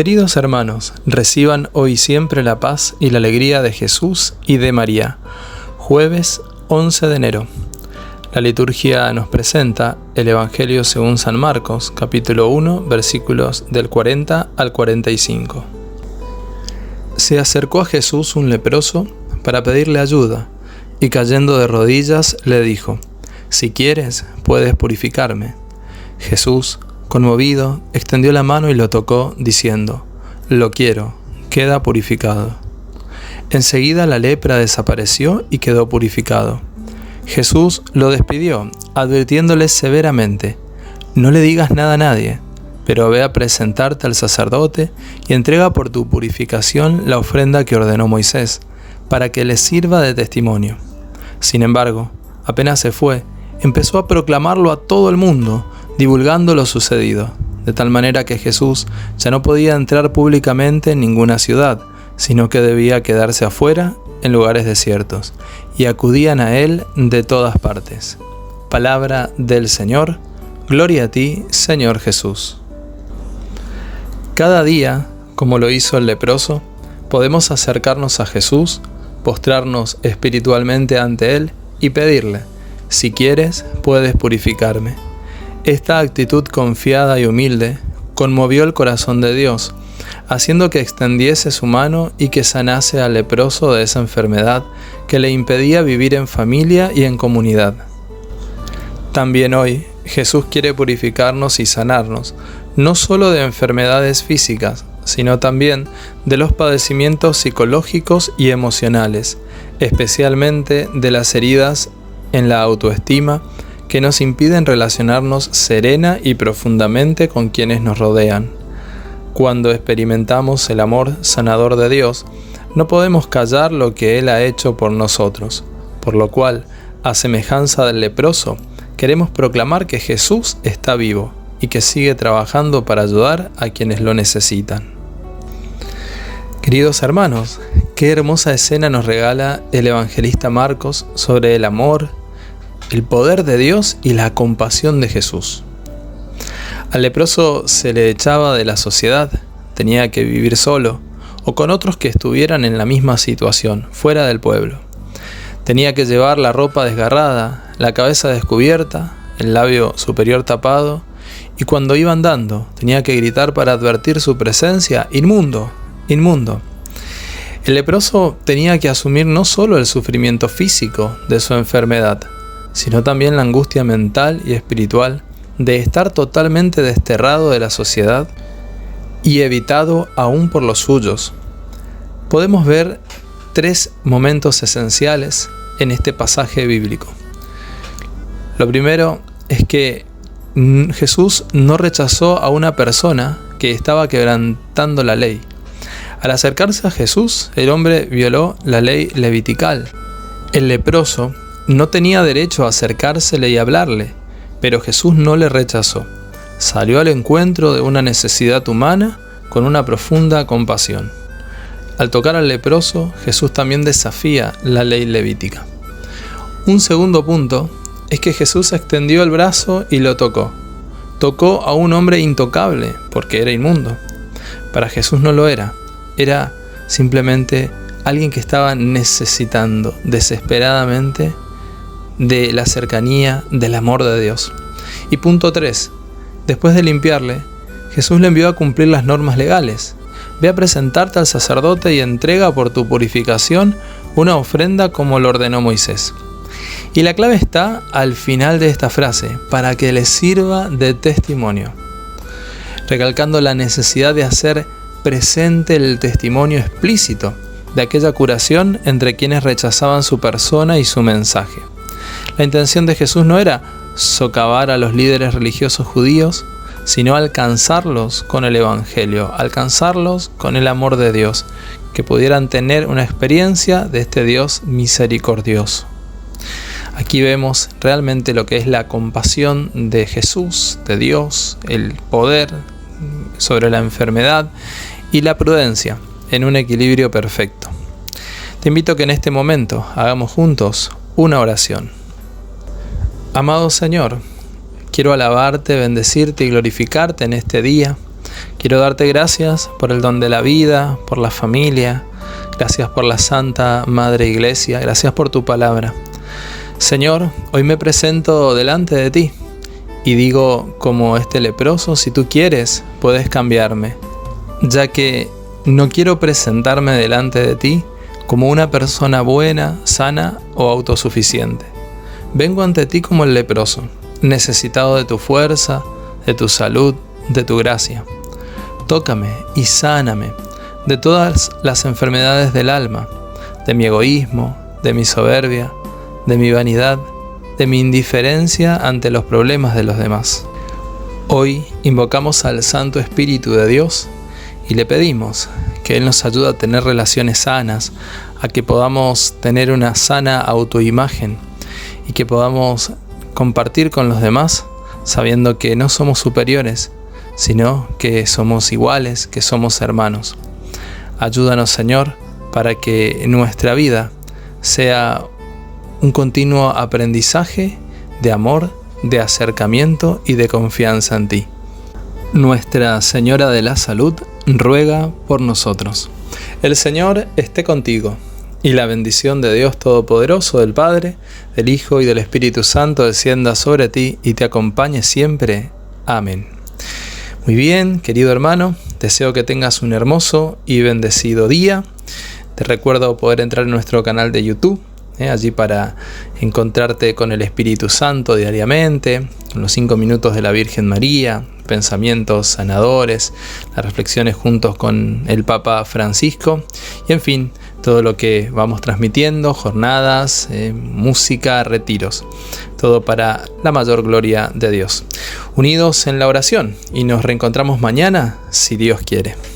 Queridos hermanos, reciban hoy siempre la paz y la alegría de Jesús y de María. Jueves 11 de enero. La liturgia nos presenta el Evangelio según San Marcos, capítulo 1, versículos del 40 al 45. Se acercó a Jesús un leproso para pedirle ayuda, y cayendo de rodillas le dijo, Si quieres, puedes purificarme. Jesús, conmovido, extendió la mano y lo tocó, diciendo, Lo quiero, queda purificado. Enseguida la lepra desapareció y quedó purificado. Jesús lo despidió, advirtiéndole severamente, No le digas nada a nadie, pero ve a presentarte al sacerdote y entrega por tu purificación la ofrenda que ordenó Moisés, para que le sirva de testimonio. Sin embargo, apenas se fue, empezó a proclamarlo a todo el mundo, divulgando lo sucedido, de tal manera que Jesús ya no podía entrar públicamente en ninguna ciudad, sino que debía quedarse afuera en lugares desiertos, y acudían a él de todas partes. Palabra del Señor, gloria a ti, Señor Jesús. Cada día, como lo hizo el leproso, podemos acercarnos a Jesús, postrarnos espiritualmente ante Él y pedirle, si quieres, puedes purificarme esta actitud confiada y humilde conmovió el corazón de Dios, haciendo que extendiese su mano y que sanase al leproso de esa enfermedad que le impedía vivir en familia y en comunidad. También hoy Jesús quiere purificarnos y sanarnos, no solo de enfermedades físicas, sino también de los padecimientos psicológicos y emocionales, especialmente de las heridas en la autoestima, que nos impiden relacionarnos serena y profundamente con quienes nos rodean. Cuando experimentamos el amor sanador de Dios, no podemos callar lo que Él ha hecho por nosotros, por lo cual, a semejanza del leproso, queremos proclamar que Jesús está vivo y que sigue trabajando para ayudar a quienes lo necesitan. Queridos hermanos, qué hermosa escena nos regala el evangelista Marcos sobre el amor, el poder de Dios y la compasión de Jesús. Al leproso se le echaba de la sociedad, tenía que vivir solo o con otros que estuvieran en la misma situación, fuera del pueblo. Tenía que llevar la ropa desgarrada, la cabeza descubierta, el labio superior tapado, y cuando iba andando tenía que gritar para advertir su presencia, inmundo, inmundo. El leproso tenía que asumir no solo el sufrimiento físico de su enfermedad, sino también la angustia mental y espiritual de estar totalmente desterrado de la sociedad y evitado aún por los suyos. Podemos ver tres momentos esenciales en este pasaje bíblico. Lo primero es que Jesús no rechazó a una persona que estaba quebrantando la ley. Al acercarse a Jesús, el hombre violó la ley levitical. El leproso no tenía derecho a acercársele y hablarle, pero Jesús no le rechazó. Salió al encuentro de una necesidad humana con una profunda compasión. Al tocar al leproso, Jesús también desafía la ley levítica. Un segundo punto es que Jesús extendió el brazo y lo tocó. Tocó a un hombre intocable porque era inmundo. Para Jesús no lo era, era simplemente alguien que estaba necesitando desesperadamente de la cercanía, del amor de Dios. Y punto 3. Después de limpiarle, Jesús le envió a cumplir las normas legales. Ve a presentarte al sacerdote y entrega por tu purificación una ofrenda como lo ordenó Moisés. Y la clave está al final de esta frase, para que le sirva de testimonio, recalcando la necesidad de hacer presente el testimonio explícito de aquella curación entre quienes rechazaban su persona y su mensaje. La intención de Jesús no era socavar a los líderes religiosos judíos, sino alcanzarlos con el Evangelio, alcanzarlos con el amor de Dios, que pudieran tener una experiencia de este Dios misericordioso. Aquí vemos realmente lo que es la compasión de Jesús, de Dios, el poder sobre la enfermedad y la prudencia en un equilibrio perfecto. Te invito a que en este momento hagamos juntos una oración. Amado Señor, quiero alabarte, bendecirte y glorificarte en este día Quiero darte gracias por el don de la vida, por la familia, gracias por la Santa Madre Iglesia, gracias por tu palabra. Señor, hoy me presento delante de ti y digo como este leproso, si tú quieres, puedes cambiarme, ya que no quiero presentarme delante de ti como una persona buena, sana o autosuficiente. Vengo ante ti como el leproso, necesitado de tu fuerza, de tu salud, de tu gracia tócame y sáname de todas las enfermedades del alma, de mi egoísmo, de mi soberbia, de mi vanidad, de mi indiferencia ante los problemas de los demás. Hoy invocamos al Santo Espíritu de Dios y le pedimos que Él nos ayude a tener relaciones sanas, a que podamos tener una sana autoimagen y que podamos compartir con los demás sabiendo que no somos superiores, sino que somos iguales, que somos hermanos. Ayúdanos, Señor, para que nuestra vida sea un continuo aprendizaje de amor, de acercamiento y de confianza en ti. Nuestra Señora de la Salud ruega por nosotros. El Señor esté contigo, y la bendición de Dios Todopoderoso, del Padre, del Hijo y del Espíritu Santo descienda sobre ti y te acompañe siempre. Amén. Muy bien, querido hermano, deseo que tengas un hermoso y bendecido día. Te recuerdo poder entrar en nuestro canal de YouTube, ¿eh? allí para encontrarte con el Espíritu Santo diariamente, los cinco minutos de la Virgen María, pensamientos sanadores, las reflexiones juntos con el Papa Francisco y en fin, todo lo que vamos transmitiendo, jornadas, eh, música, retiros, todo para la mayor gloria de Dios. Unidos en la oración y nos reencontramos mañana si Dios quiere.